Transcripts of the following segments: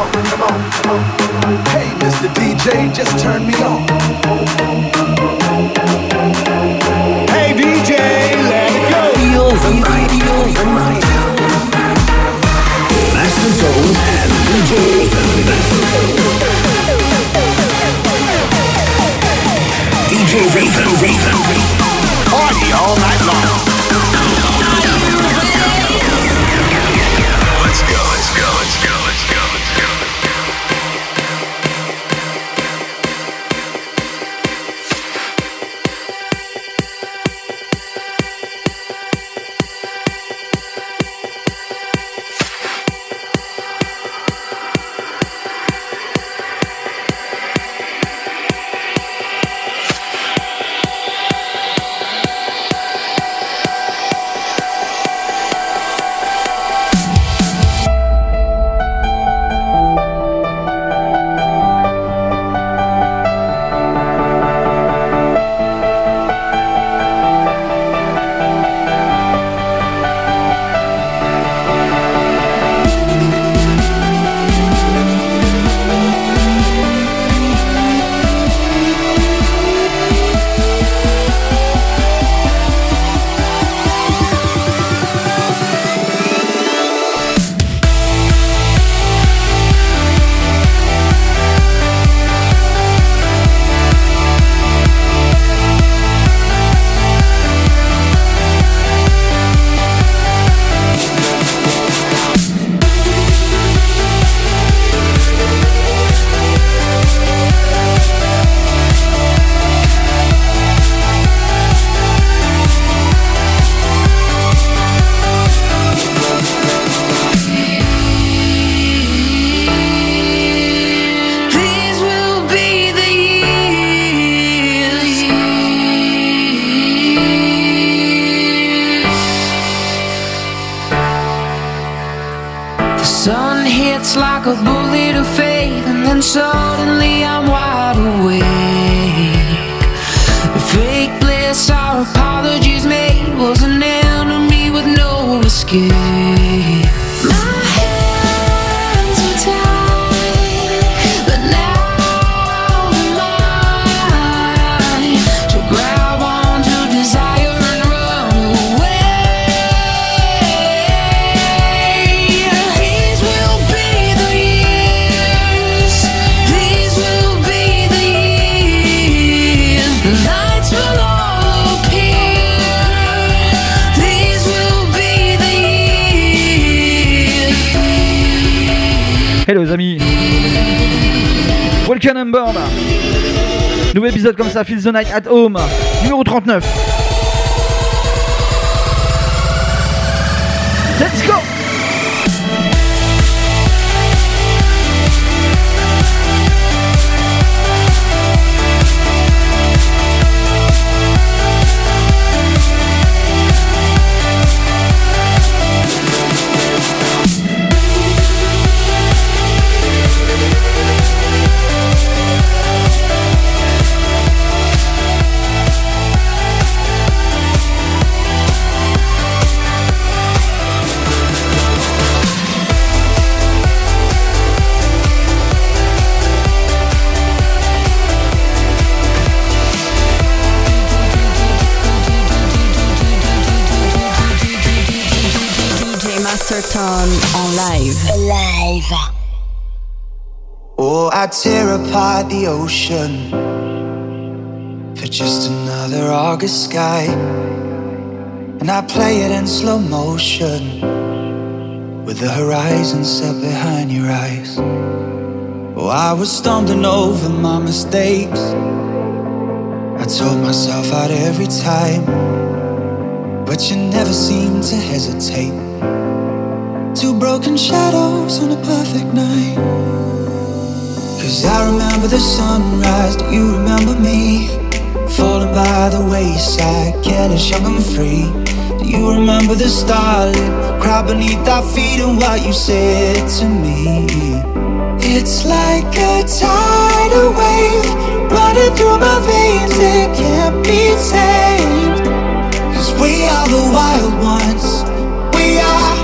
Hey, Mr. DJ, just turn me on. Hey, DJ, let go. Master and DJ DJ. Party all night long. and suddenly I'm Hello les amis. Welcome on board Nouveau épisode comme ça, Feel the Night at Home, numéro 39. I tear apart the ocean for just another August sky. And I play it in slow motion with the horizon set behind your eyes. Oh, I was stumbling over my mistakes. I told myself out every time, but you never seemed to hesitate. Two broken shadows on a perfect night. Cause I remember the sunrise, do you remember me? Falling by the wayside, careless, young and free. Do you remember the starlit crowd beneath our feet and what you said to me? It's like a tidal wave running through my veins, it can't be tamed. Cause we are the wild ones, we are,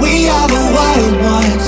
we are the wild ones,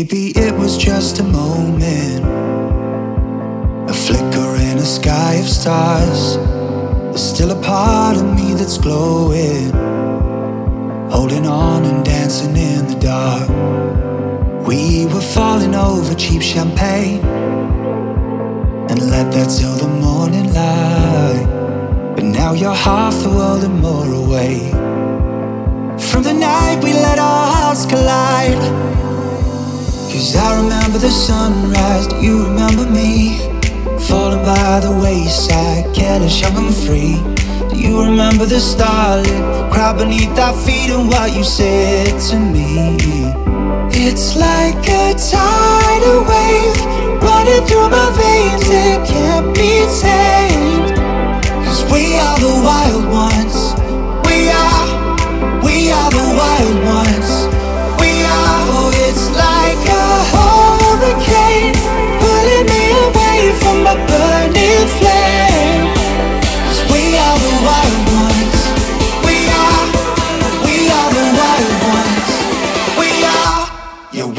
Maybe it was just a moment, a flicker in a sky of stars. There's still a part of me that's glowing, holding on and dancing in the dark. We were falling over cheap champagne and let that till the morning light. But now you're half the world and more away from the night we let our hearts collide. Cause I remember the sunrise, do you remember me? Falling by the wayside, careless, young and free. Do you remember the starlit crowd beneath our feet and what you said to me? It's like a tidal wave running through my veins, it can't be tamed. Cause we are the wild ones, we are, we are the wild ones.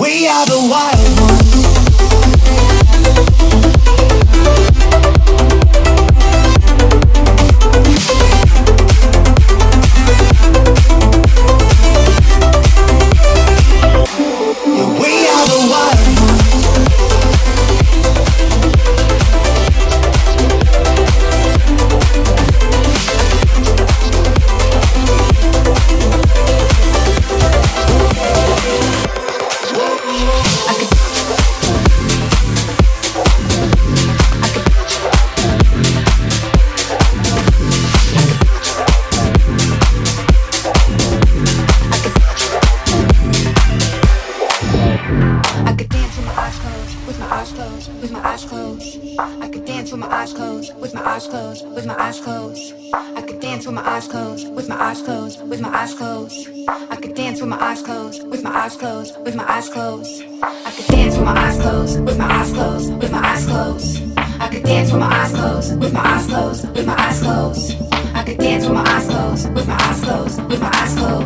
We are the wild eyes closed, with my eyes closed, with my eyes closed. I could dance with my eyes closed, with my eyes closed, with my eyes closed. I could dance with my eyes closed, with my eyes closed, with my eyes closed. I could dance with my eyes closed, with my eyes closed, with my eyes closed.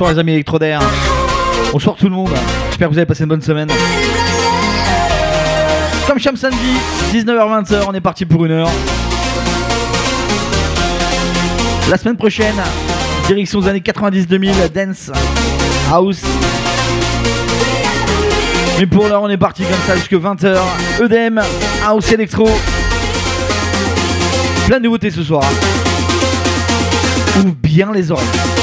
Bonsoir les amis électrodaires. Bonsoir tout le monde. J'espère que vous avez passé une bonne semaine. Comme chaque samedi, 19h-20h, on est parti pour une heure. La semaine prochaine, direction des années 90-2000, Dance, House. Mais pour l'heure, on est parti comme ça jusque 20h. EDM, House Electro. Plein de nouveautés ce soir. Ouvre bien les oreilles.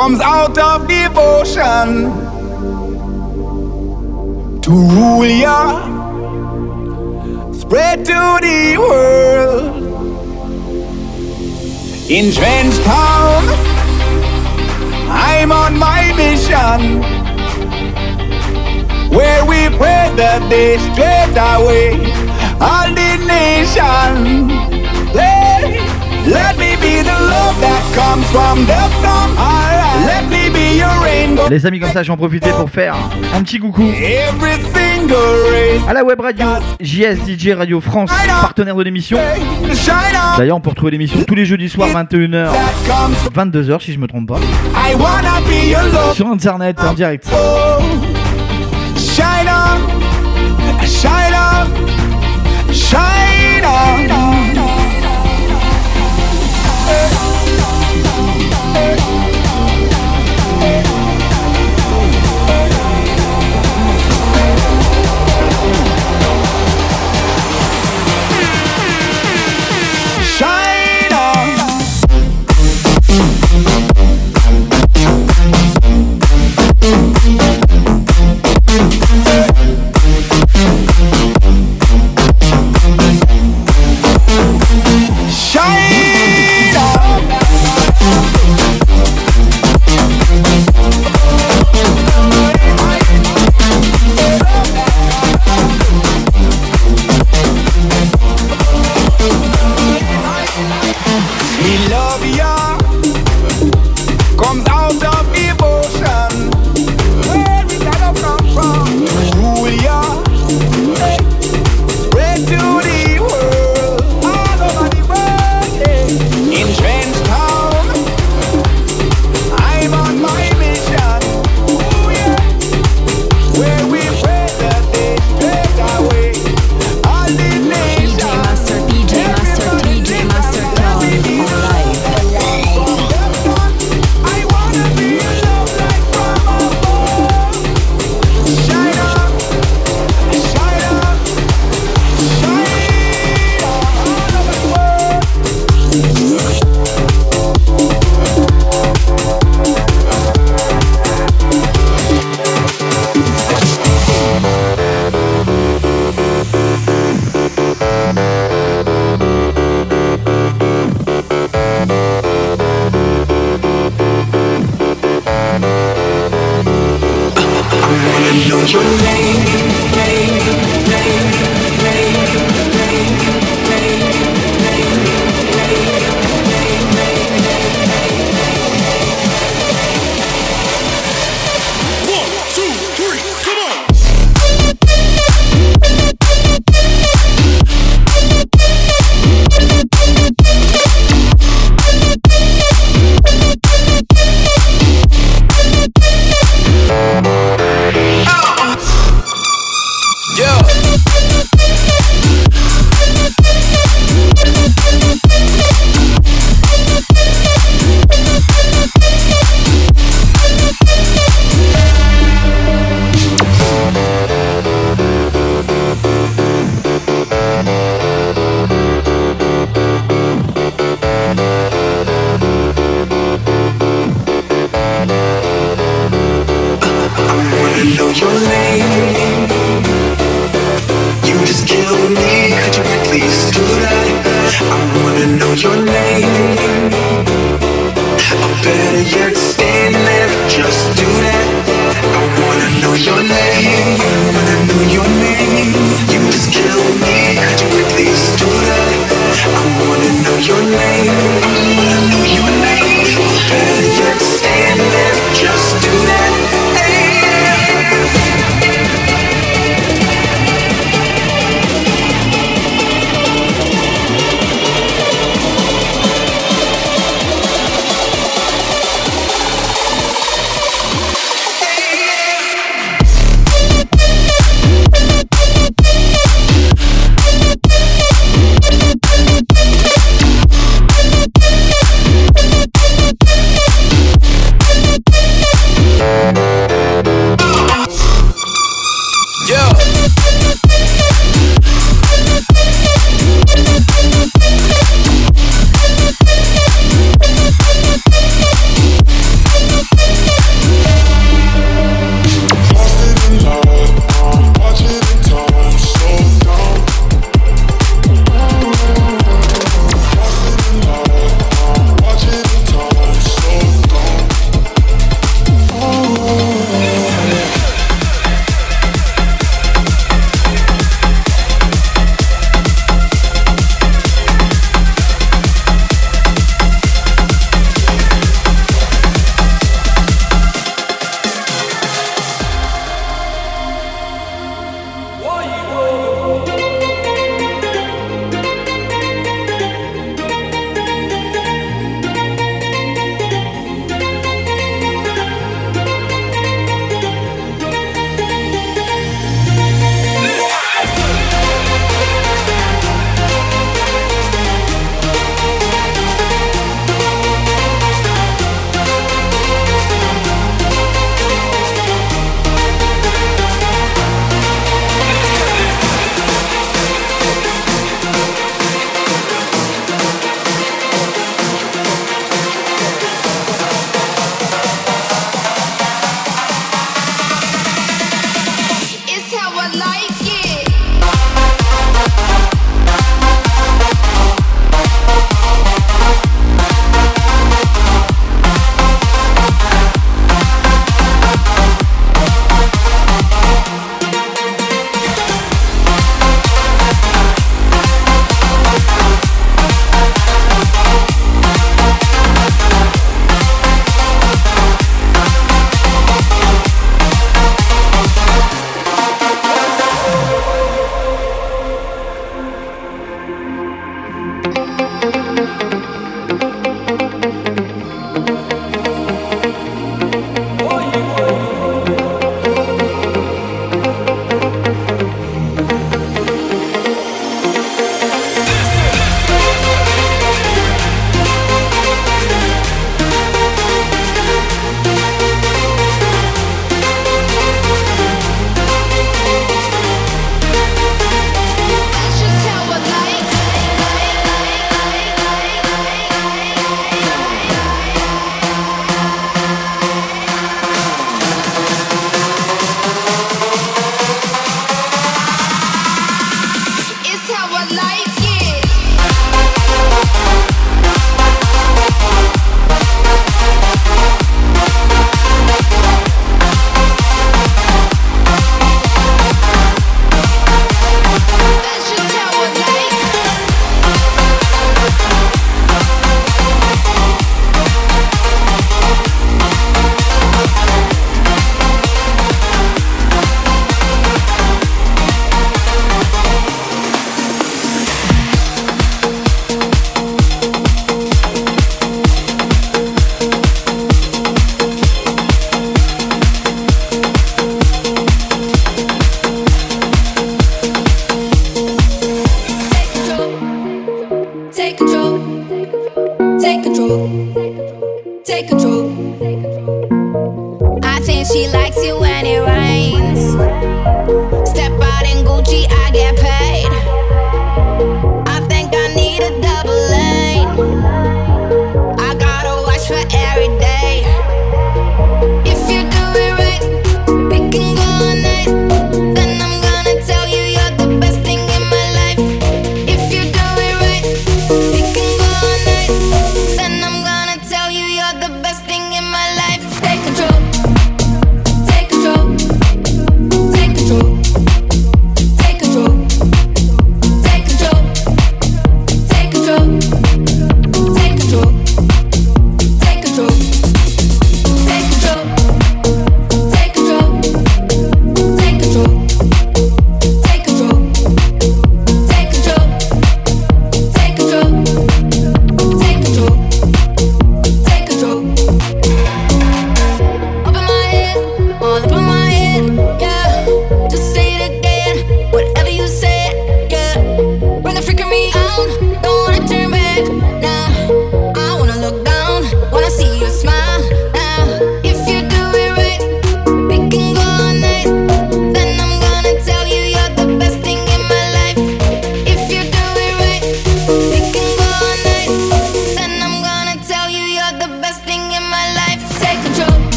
Comes out of devotion to rule ya, spread to the world. In Trench Town, I'm on my mission, where we pray the day straight away, all the nation. Hey, let me be the love that comes from the sun. Alright, let me be your rainbow. Les amis, comme ça, j'en profiter pour faire un petit coucou à la web radio JS DJ Radio France, partenaire de l'émission. D'ailleurs, on peut retrouver l'émission tous les jeudis soirs, 21h, That comes. 22h si je me trompe pas, sur internet en direct. Oh, shine shine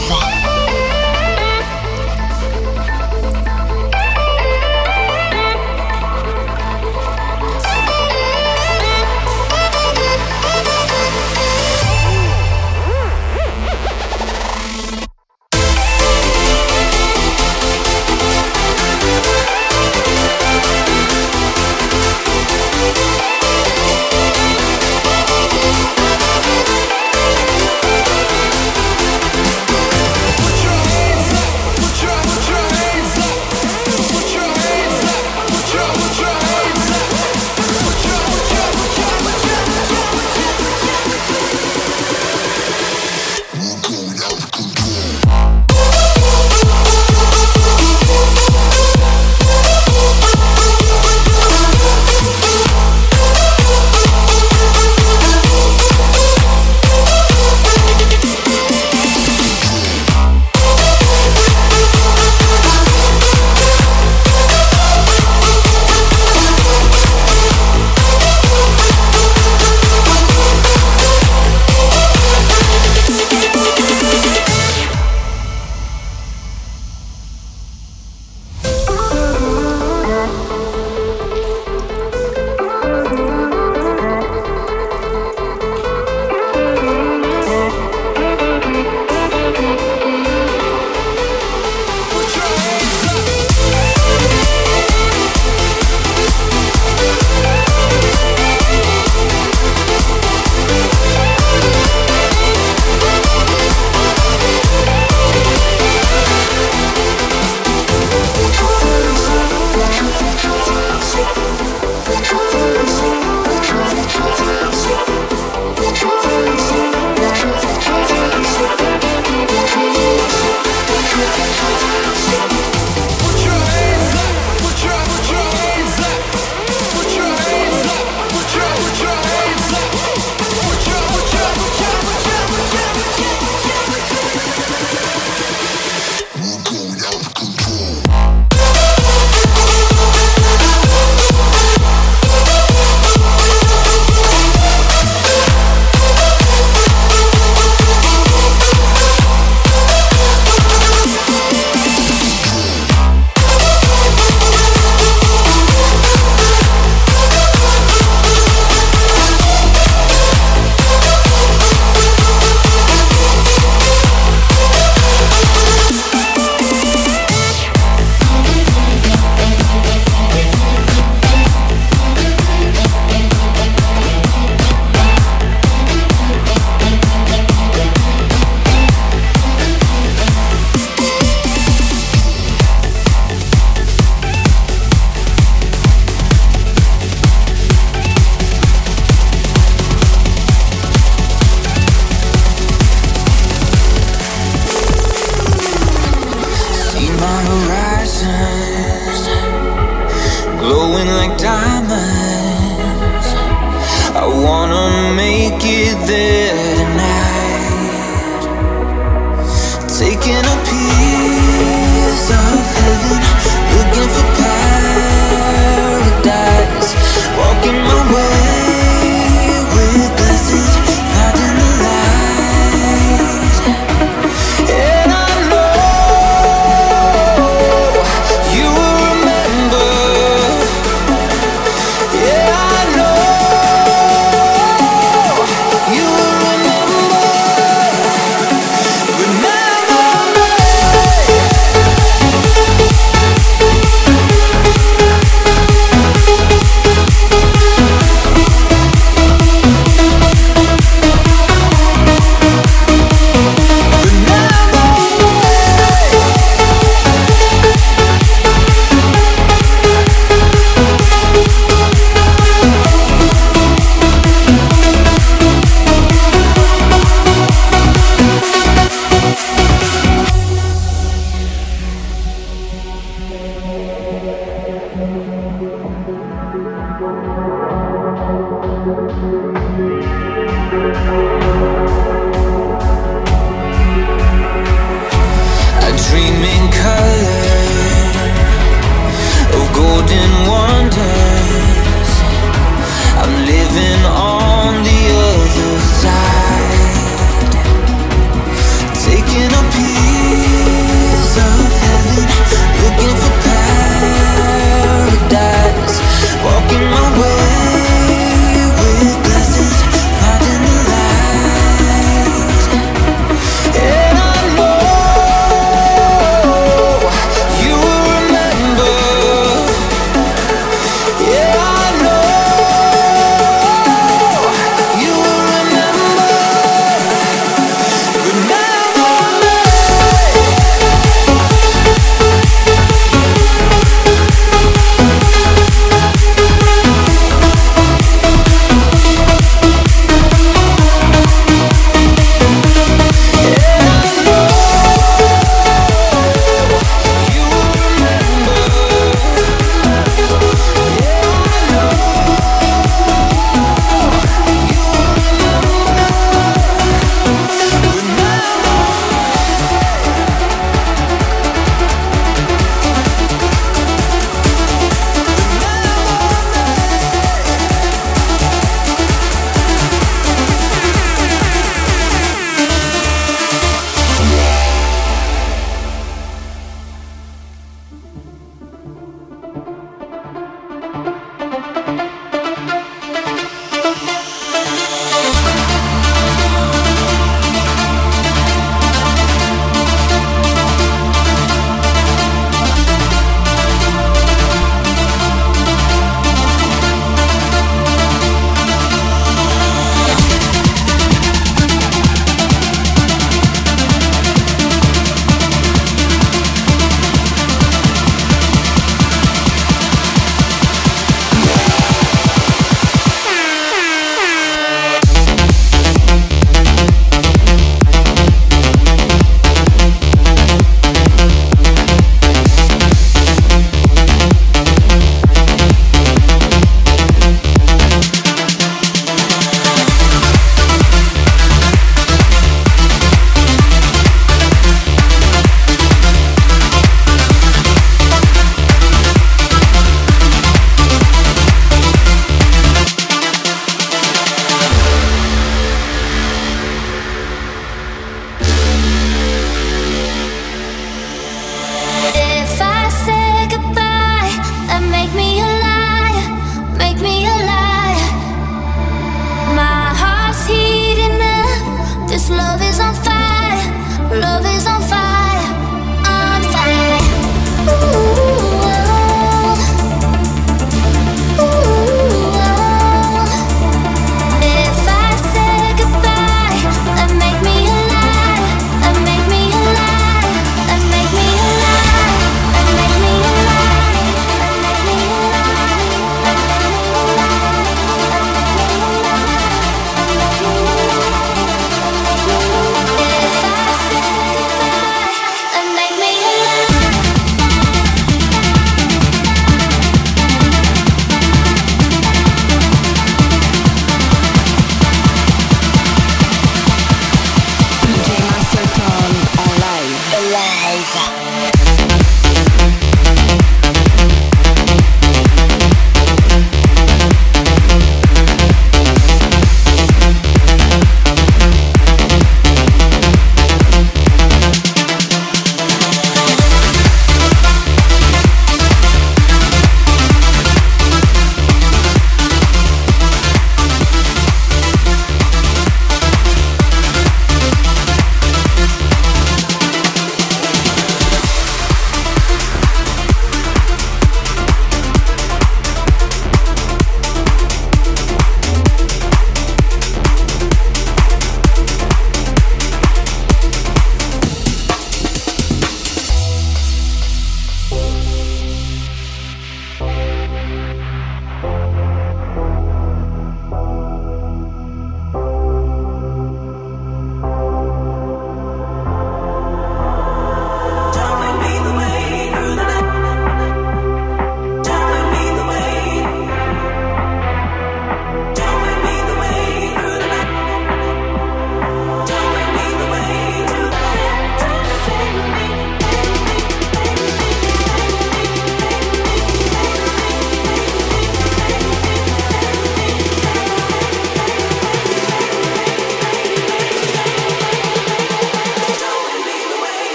Music.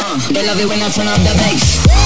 Ah, they love it when I turn up the bass.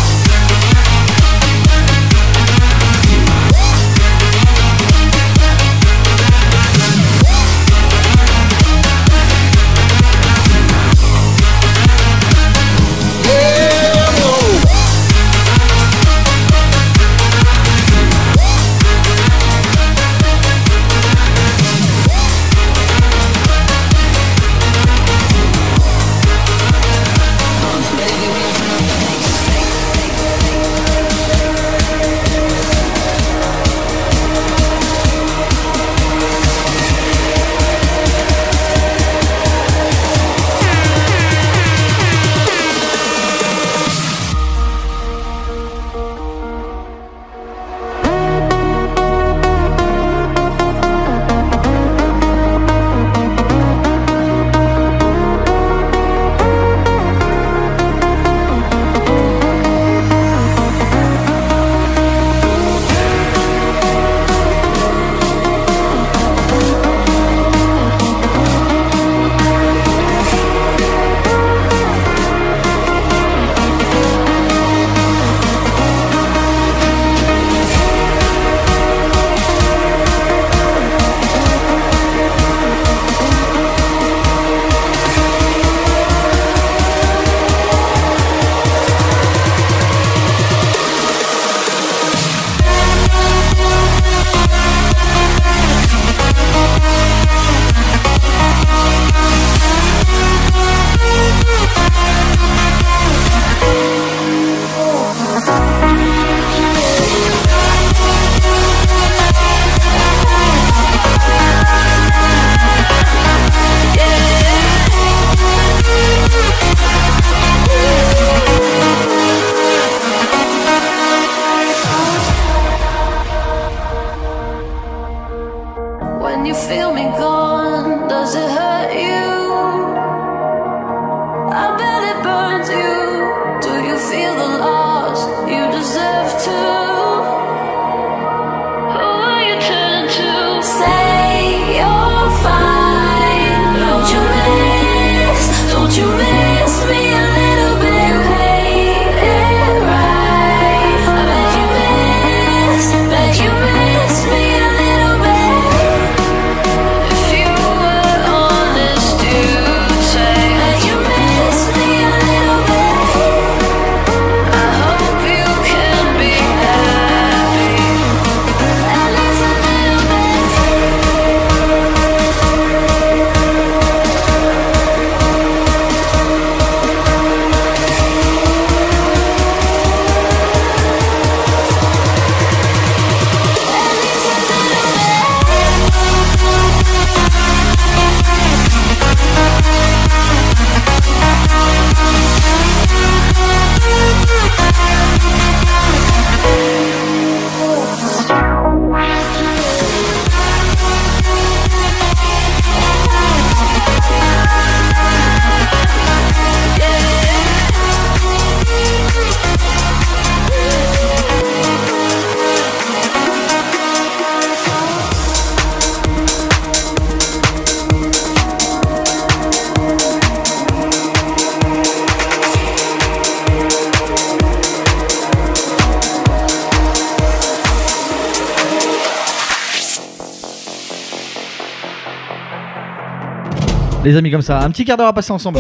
les amis, comme ça. Un petit quart d'heure à passer ensemble.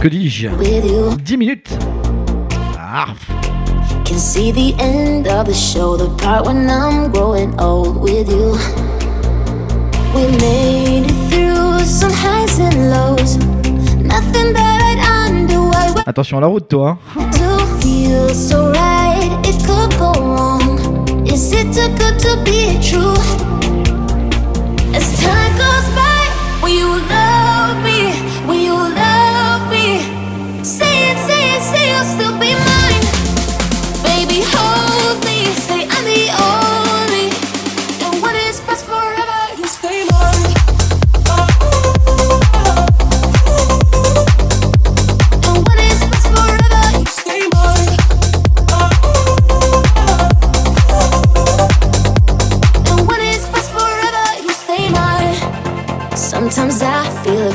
Que dis-je 10 minutes. Attention à la route, toi. Good to be true? As time goes by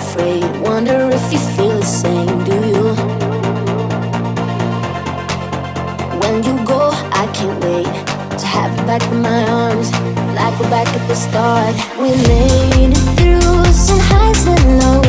afraid. Wonder if you feel the same, do you? When you go, I can't wait to have you back in my arms, like we're back at the start. We made it through some highs and lows.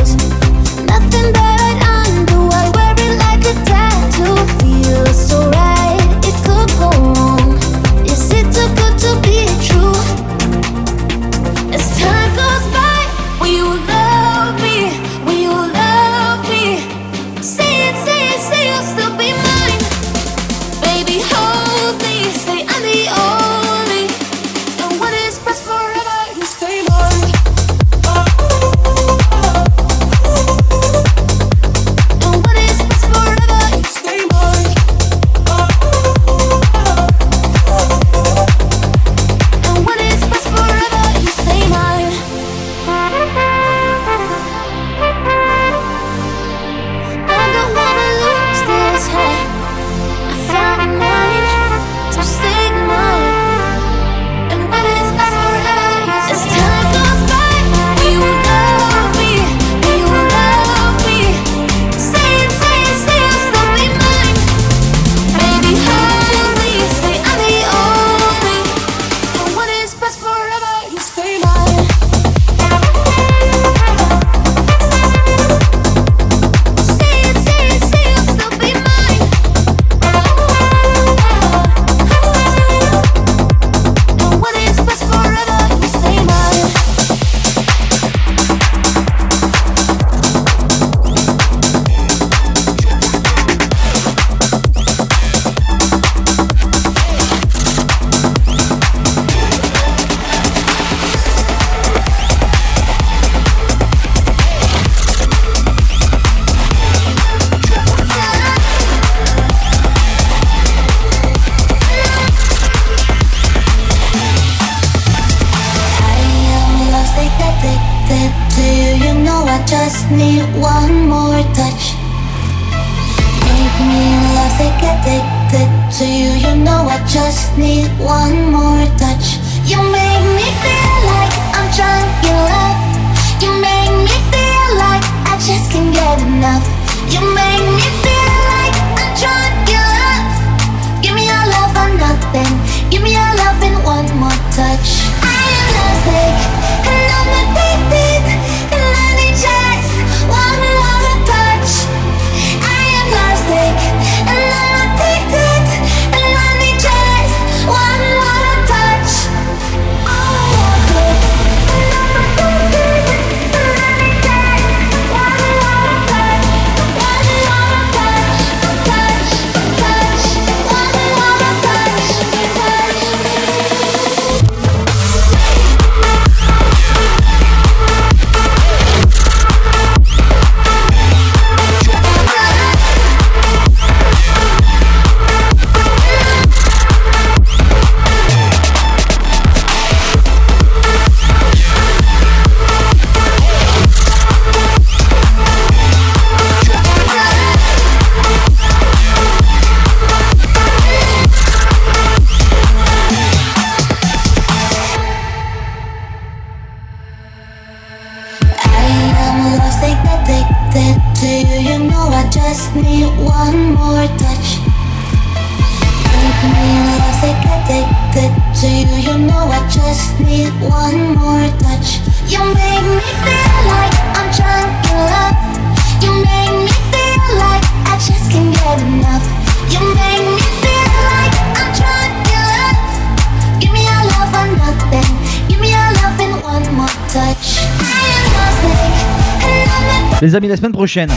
la semaine prochaine,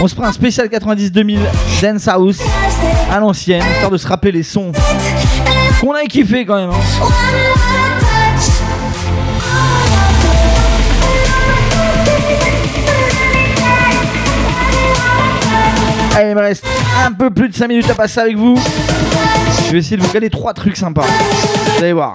on se prend un spécial 90-2000 Dance House à l'ancienne, histoire de se rappeler les sons qu'on a kiffé quand même. Hein. Allez, il me reste un peu plus de 5 minutes à passer avec vous. Je vais essayer de vous caler 3 trucs sympas. Vous allez voir.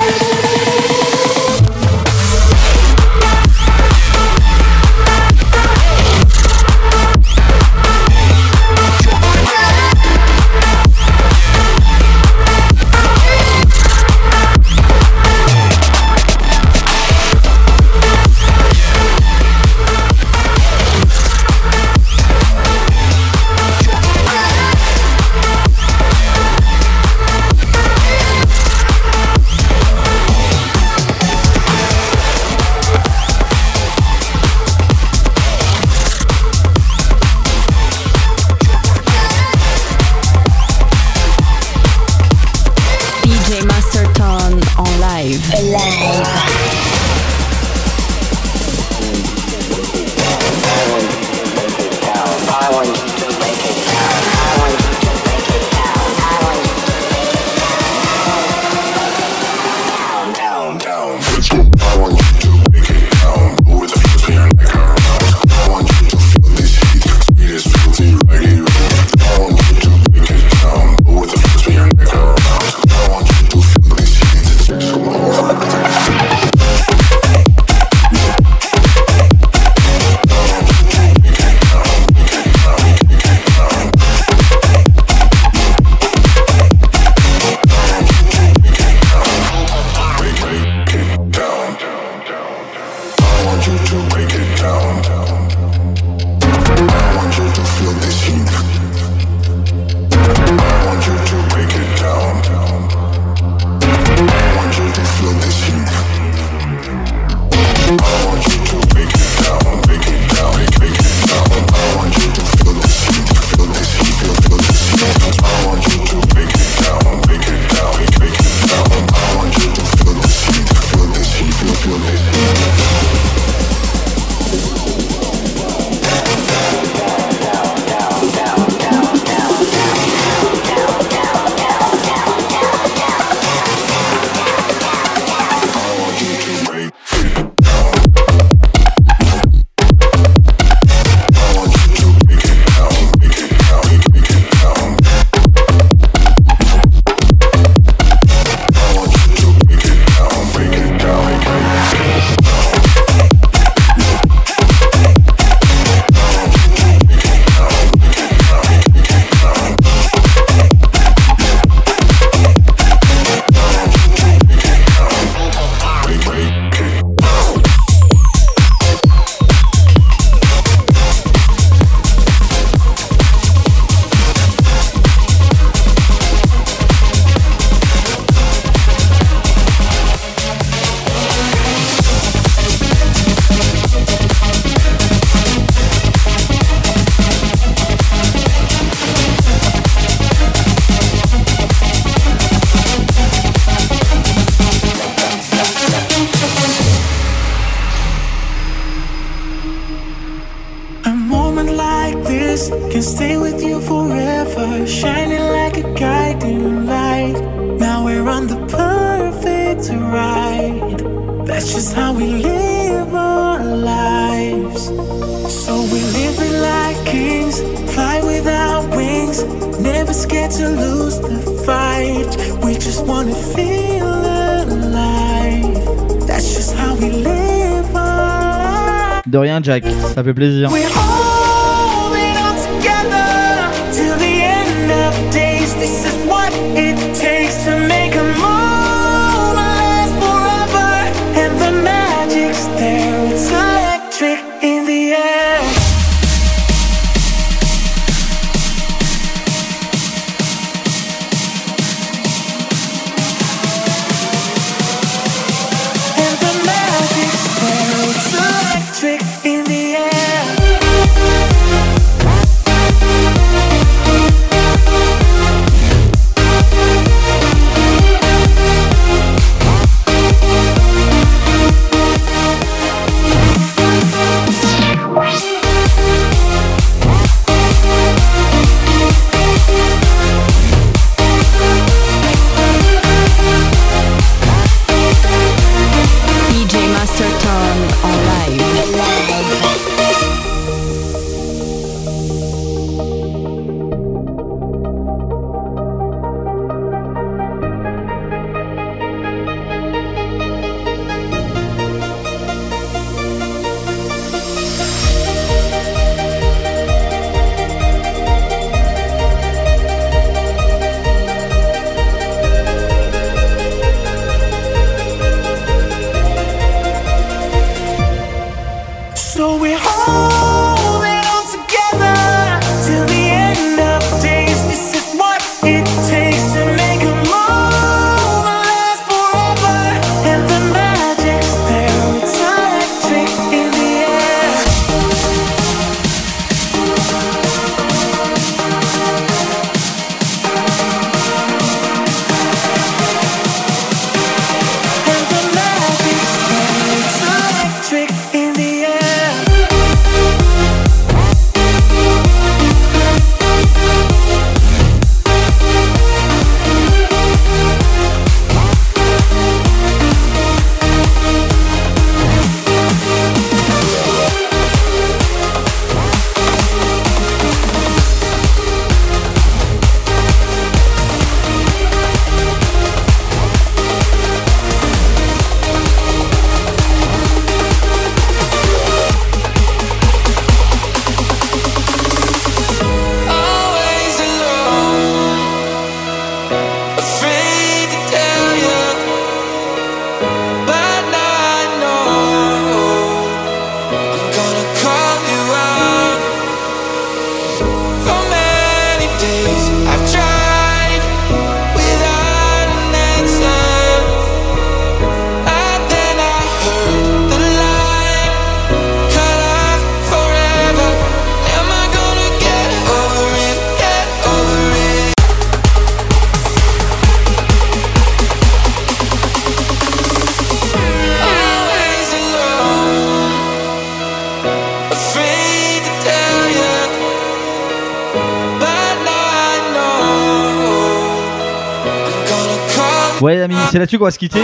Ouais, les amis, c'est là-dessus qu'on va se quitter.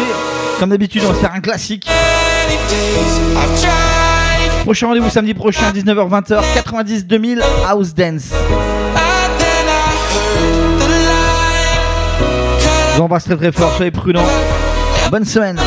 Comme d'habitude, on va faire un classique. Prochain rendez-vous samedi prochain, 19h-20h, 90 2000 House Dance. Je vous embrasse très très fort, soyez prudents. Bonne semaine.